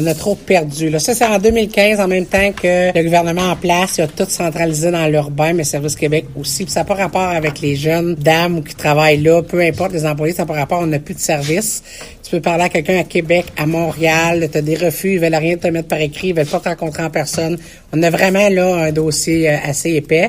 on a trop perdu. Là. Ça, c'est en 2015, en même temps que le gouvernement en place, il a tout centralisé dans l'urbain, mais Service Québec aussi. Puis ça n'a pas rapport avec les jeunes dames qui travaillent là, peu importe les employés, ça n'a pas rapport, on n'a plus de service. Tu peux parler à quelqu'un à Québec, à Montréal, tu as des refus, ils veulent rien te mettre par écrit, ils veulent pas te rencontrer en personne. On a vraiment là un dossier euh, assez épais.